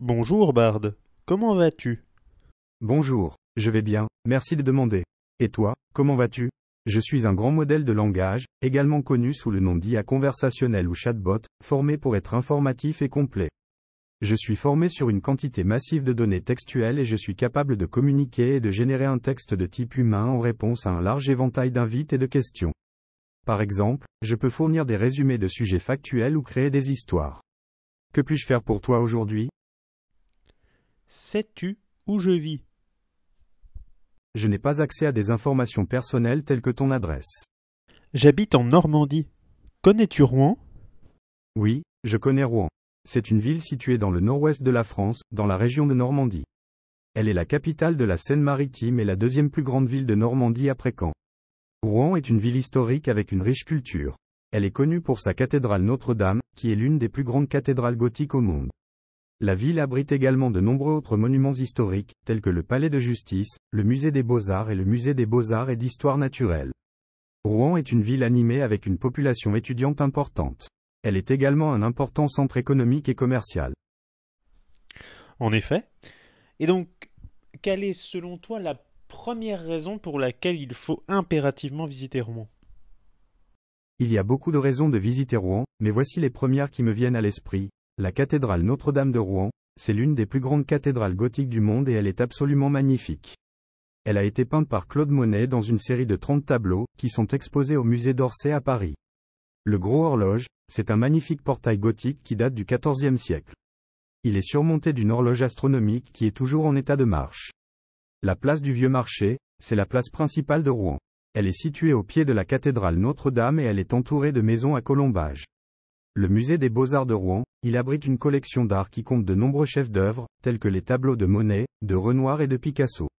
Bonjour Bard, comment vas-tu? Bonjour, je vais bien, merci de demander. Et toi, comment vas-tu? Je suis un grand modèle de langage, également connu sous le nom d'IA conversationnel ou chatbot, formé pour être informatif et complet. Je suis formé sur une quantité massive de données textuelles et je suis capable de communiquer et de générer un texte de type humain en réponse à un large éventail d'invites et de questions. Par exemple, je peux fournir des résumés de sujets factuels ou créer des histoires. Que puis-je faire pour toi aujourd'hui? Sais-tu où je vis? Je n'ai pas accès à des informations personnelles telles que ton adresse. J'habite en Normandie. Connais-tu Rouen? Oui, je connais Rouen. C'est une ville située dans le nord-ouest de la France, dans la région de Normandie. Elle est la capitale de la Seine-Maritime et la deuxième plus grande ville de Normandie après Caen. Rouen est une ville historique avec une riche culture. Elle est connue pour sa cathédrale Notre-Dame, qui est l'une des plus grandes cathédrales gothiques au monde. La ville abrite également de nombreux autres monuments historiques, tels que le Palais de Justice, le Musée des Beaux-Arts et le Musée des Beaux-Arts et d'Histoire naturelle. Rouen est une ville animée avec une population étudiante importante. Elle est également un important centre économique et commercial. En effet. Et donc, quelle est selon toi la première raison pour laquelle il faut impérativement visiter Rouen? Il y a beaucoup de raisons de visiter Rouen, mais voici les premières qui me viennent à l'esprit. La cathédrale Notre-Dame de Rouen, c'est l'une des plus grandes cathédrales gothiques du monde et elle est absolument magnifique. Elle a été peinte par Claude Monet dans une série de 30 tableaux, qui sont exposés au musée d'Orsay à Paris. Le Gros Horloge, c'est un magnifique portail gothique qui date du XIVe siècle. Il est surmonté d'une horloge astronomique qui est toujours en état de marche. La place du Vieux Marché, c'est la place principale de Rouen. Elle est située au pied de la cathédrale Notre-Dame et elle est entourée de maisons à colombage. Le musée des beaux-arts de Rouen, il abrite une collection d'art qui compte de nombreux chefs-d'œuvre, tels que les tableaux de Monet, de Renoir et de Picasso.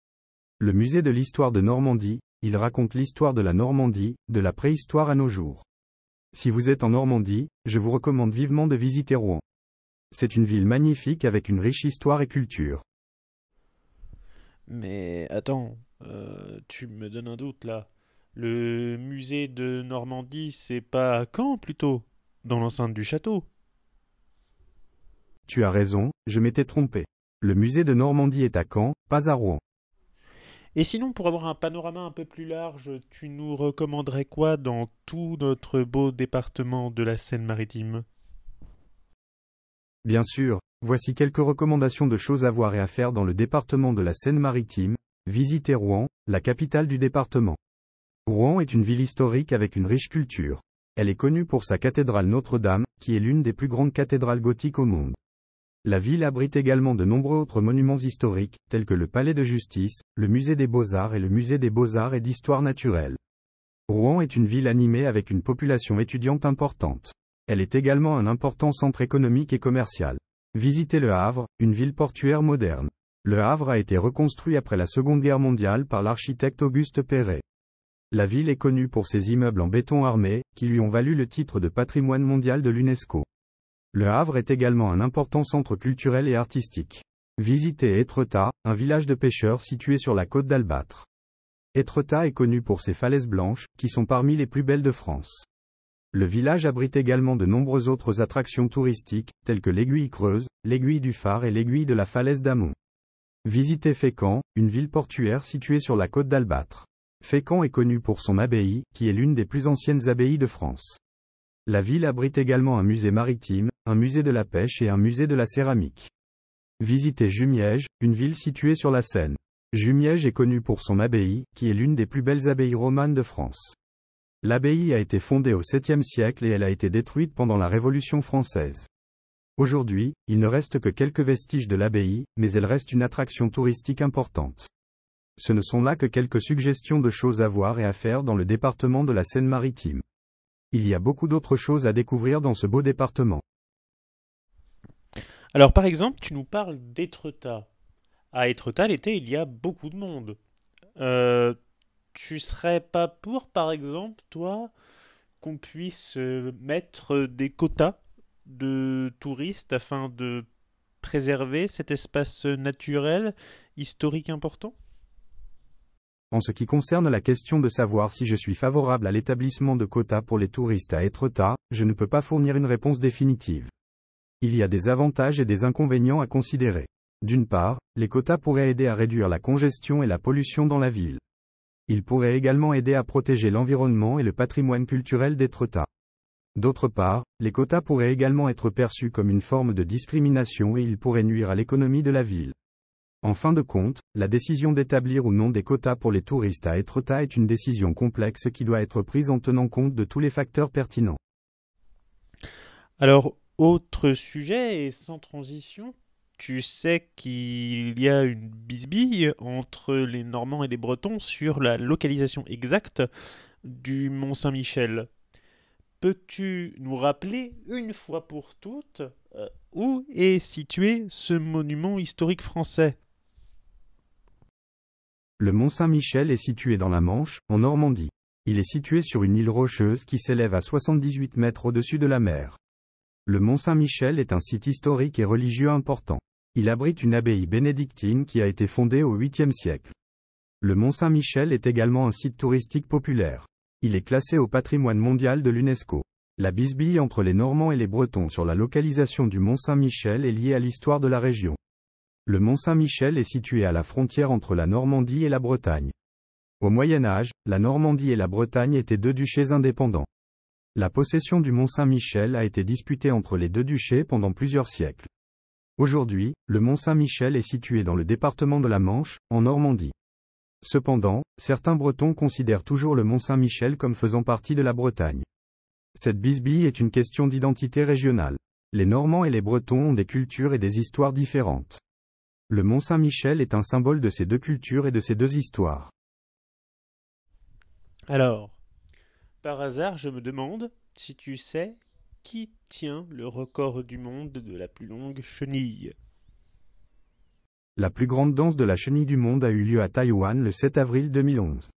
Le musée de l'histoire de Normandie, il raconte l'histoire de la Normandie, de la préhistoire à nos jours. Si vous êtes en Normandie, je vous recommande vivement de visiter Rouen. C'est une ville magnifique avec une riche histoire et culture. Mais attends, euh, tu me donnes un doute là. Le musée de Normandie, c'est pas à Caen plutôt? Dans l'enceinte du château Tu as raison, je m'étais trompé. Le musée de Normandie est à Caen, pas à Rouen. Et sinon, pour avoir un panorama un peu plus large, tu nous recommanderais quoi dans tout notre beau département de la Seine-Maritime? Bien sûr, voici quelques recommandations de choses à voir et à faire dans le département de la Seine-Maritime. Visitez Rouen, la capitale du département. Rouen est une ville historique avec une riche culture. Elle est connue pour sa cathédrale Notre-Dame, qui est l'une des plus grandes cathédrales gothiques au monde. La ville abrite également de nombreux autres monuments historiques, tels que le Palais de Justice, le Musée des Beaux-Arts et le Musée des Beaux-Arts et d'Histoire naturelle. Rouen est une ville animée avec une population étudiante importante. Elle est également un important centre économique et commercial. Visitez Le Havre, une ville portuaire moderne. Le Havre a été reconstruit après la Seconde Guerre mondiale par l'architecte Auguste Perret. La ville est connue pour ses immeubles en béton armé, qui lui ont valu le titre de patrimoine mondial de l'UNESCO. Le Havre est également un important centre culturel et artistique. Visitez Étretat, un village de pêcheurs situé sur la côte d'Albâtre. Étretat est connu pour ses falaises blanches, qui sont parmi les plus belles de France. Le village abrite également de nombreuses autres attractions touristiques, telles que l'aiguille creuse, l'aiguille du phare et l'aiguille de la falaise d'Amont. Visitez Fécamp, une ville portuaire située sur la côte d'Albâtre. Fécamp est connu pour son abbaye, qui est l'une des plus anciennes abbayes de France. La ville abrite également un musée maritime, un musée de la pêche et un musée de la céramique. Visitez Jumièges, une ville située sur la Seine. Jumièges est connue pour son abbaye, qui est l'une des plus belles abbayes romanes de France. L'abbaye a été fondée au 7e siècle et elle a été détruite pendant la Révolution française. Aujourd'hui, il ne reste que quelques vestiges de l'abbaye, mais elle reste une attraction touristique importante. Ce ne sont là que quelques suggestions de choses à voir et à faire dans le département de la Seine-Maritime. Il y a beaucoup d'autres choses à découvrir dans ce beau département. Alors par exemple, tu nous parles d'Étretat. À Étretat, l'été, il y a beaucoup de monde. Euh, tu serais pas pour, par exemple, toi, qu'on puisse euh, mettre des quotas de touristes afin de préserver cet espace naturel historique important? En ce qui concerne la question de savoir si je suis favorable à l'établissement de quotas pour les touristes à Étretat, je ne peux pas fournir une réponse définitive. Il y a des avantages et des inconvénients à considérer. D'une part, les quotas pourraient aider à réduire la congestion et la pollution dans la ville. Ils pourraient également aider à protéger l'environnement et le patrimoine culturel d'Étretat. D'autre part, les quotas pourraient également être perçus comme une forme de discrimination et ils pourraient nuire à l'économie de la ville. En fin de compte, la décision d'établir ou non des quotas pour les touristes à Étretat est une décision complexe qui doit être prise en tenant compte de tous les facteurs pertinents. Alors, autre sujet et sans transition, tu sais qu'il y a une bisbille entre les Normands et les Bretons sur la localisation exacte du Mont Saint-Michel. Peux-tu nous rappeler une fois pour toutes euh, où est situé ce monument historique français? Le Mont Saint-Michel est situé dans la Manche, en Normandie. Il est situé sur une île rocheuse qui s'élève à 78 mètres au-dessus de la mer. Le Mont Saint-Michel est un site historique et religieux important. Il abrite une abbaye bénédictine qui a été fondée au 8e siècle. Le Mont Saint-Michel est également un site touristique populaire. Il est classé au patrimoine mondial de l'UNESCO. La bisbille entre les Normands et les Bretons sur la localisation du Mont Saint-Michel est liée à l'histoire de la région. Le Mont Saint-Michel est situé à la frontière entre la Normandie et la Bretagne. Au Moyen Âge, la Normandie et la Bretagne étaient deux duchés indépendants. La possession du Mont Saint-Michel a été disputée entre les deux duchés pendant plusieurs siècles. Aujourd'hui, le Mont Saint-Michel est situé dans le département de la Manche, en Normandie. Cependant, certains Bretons considèrent toujours le Mont Saint-Michel comme faisant partie de la Bretagne. Cette bisbille est une question d'identité régionale. Les Normands et les Bretons ont des cultures et des histoires différentes. Le Mont Saint-Michel est un symbole de ces deux cultures et de ces deux histoires. Alors, par hasard, je me demande si tu sais qui tient le record du monde de la plus longue chenille La plus grande danse de la chenille du monde a eu lieu à Taïwan le 7 avril 2011.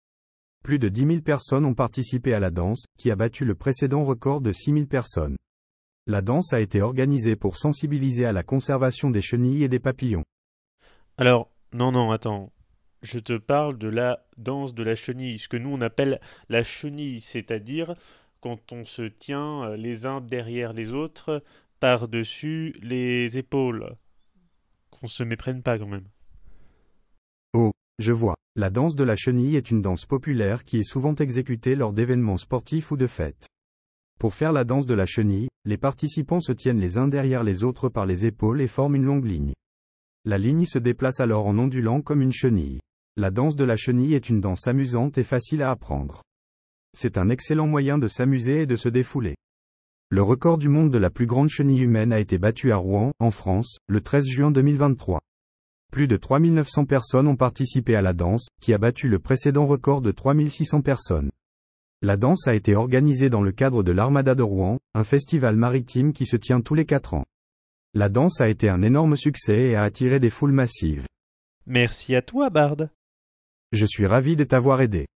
Plus de 10 000 personnes ont participé à la danse, qui a battu le précédent record de 6 000 personnes. La danse a été organisée pour sensibiliser à la conservation des chenilles et des papillons. Alors, non, non, attends. Je te parle de la danse de la chenille, ce que nous on appelle la chenille, c'est-à-dire quand on se tient euh, les uns derrière les autres par-dessus les épaules. Qu'on se méprenne pas quand même. Oh, je vois. La danse de la chenille est une danse populaire qui est souvent exécutée lors d'événements sportifs ou de fêtes. Pour faire la danse de la chenille, les participants se tiennent les uns derrière les autres par les épaules et forment une longue ligne. La ligne se déplace alors en ondulant comme une chenille. La danse de la chenille est une danse amusante et facile à apprendre c'est un excellent moyen de s'amuser et de se défouler. Le record du monde de la plus grande chenille humaine a été battu à Rouen, en France, le 13 juin 2023. Plus de 3900 personnes ont participé à la danse, qui a battu le précédent record de 3600 personnes. La danse a été organisée dans le cadre de l'Armada de Rouen, un festival maritime qui se tient tous les 4 ans. La danse a été un énorme succès et a attiré des foules massives. Merci à toi, Bard. Je suis ravi de t'avoir aidé.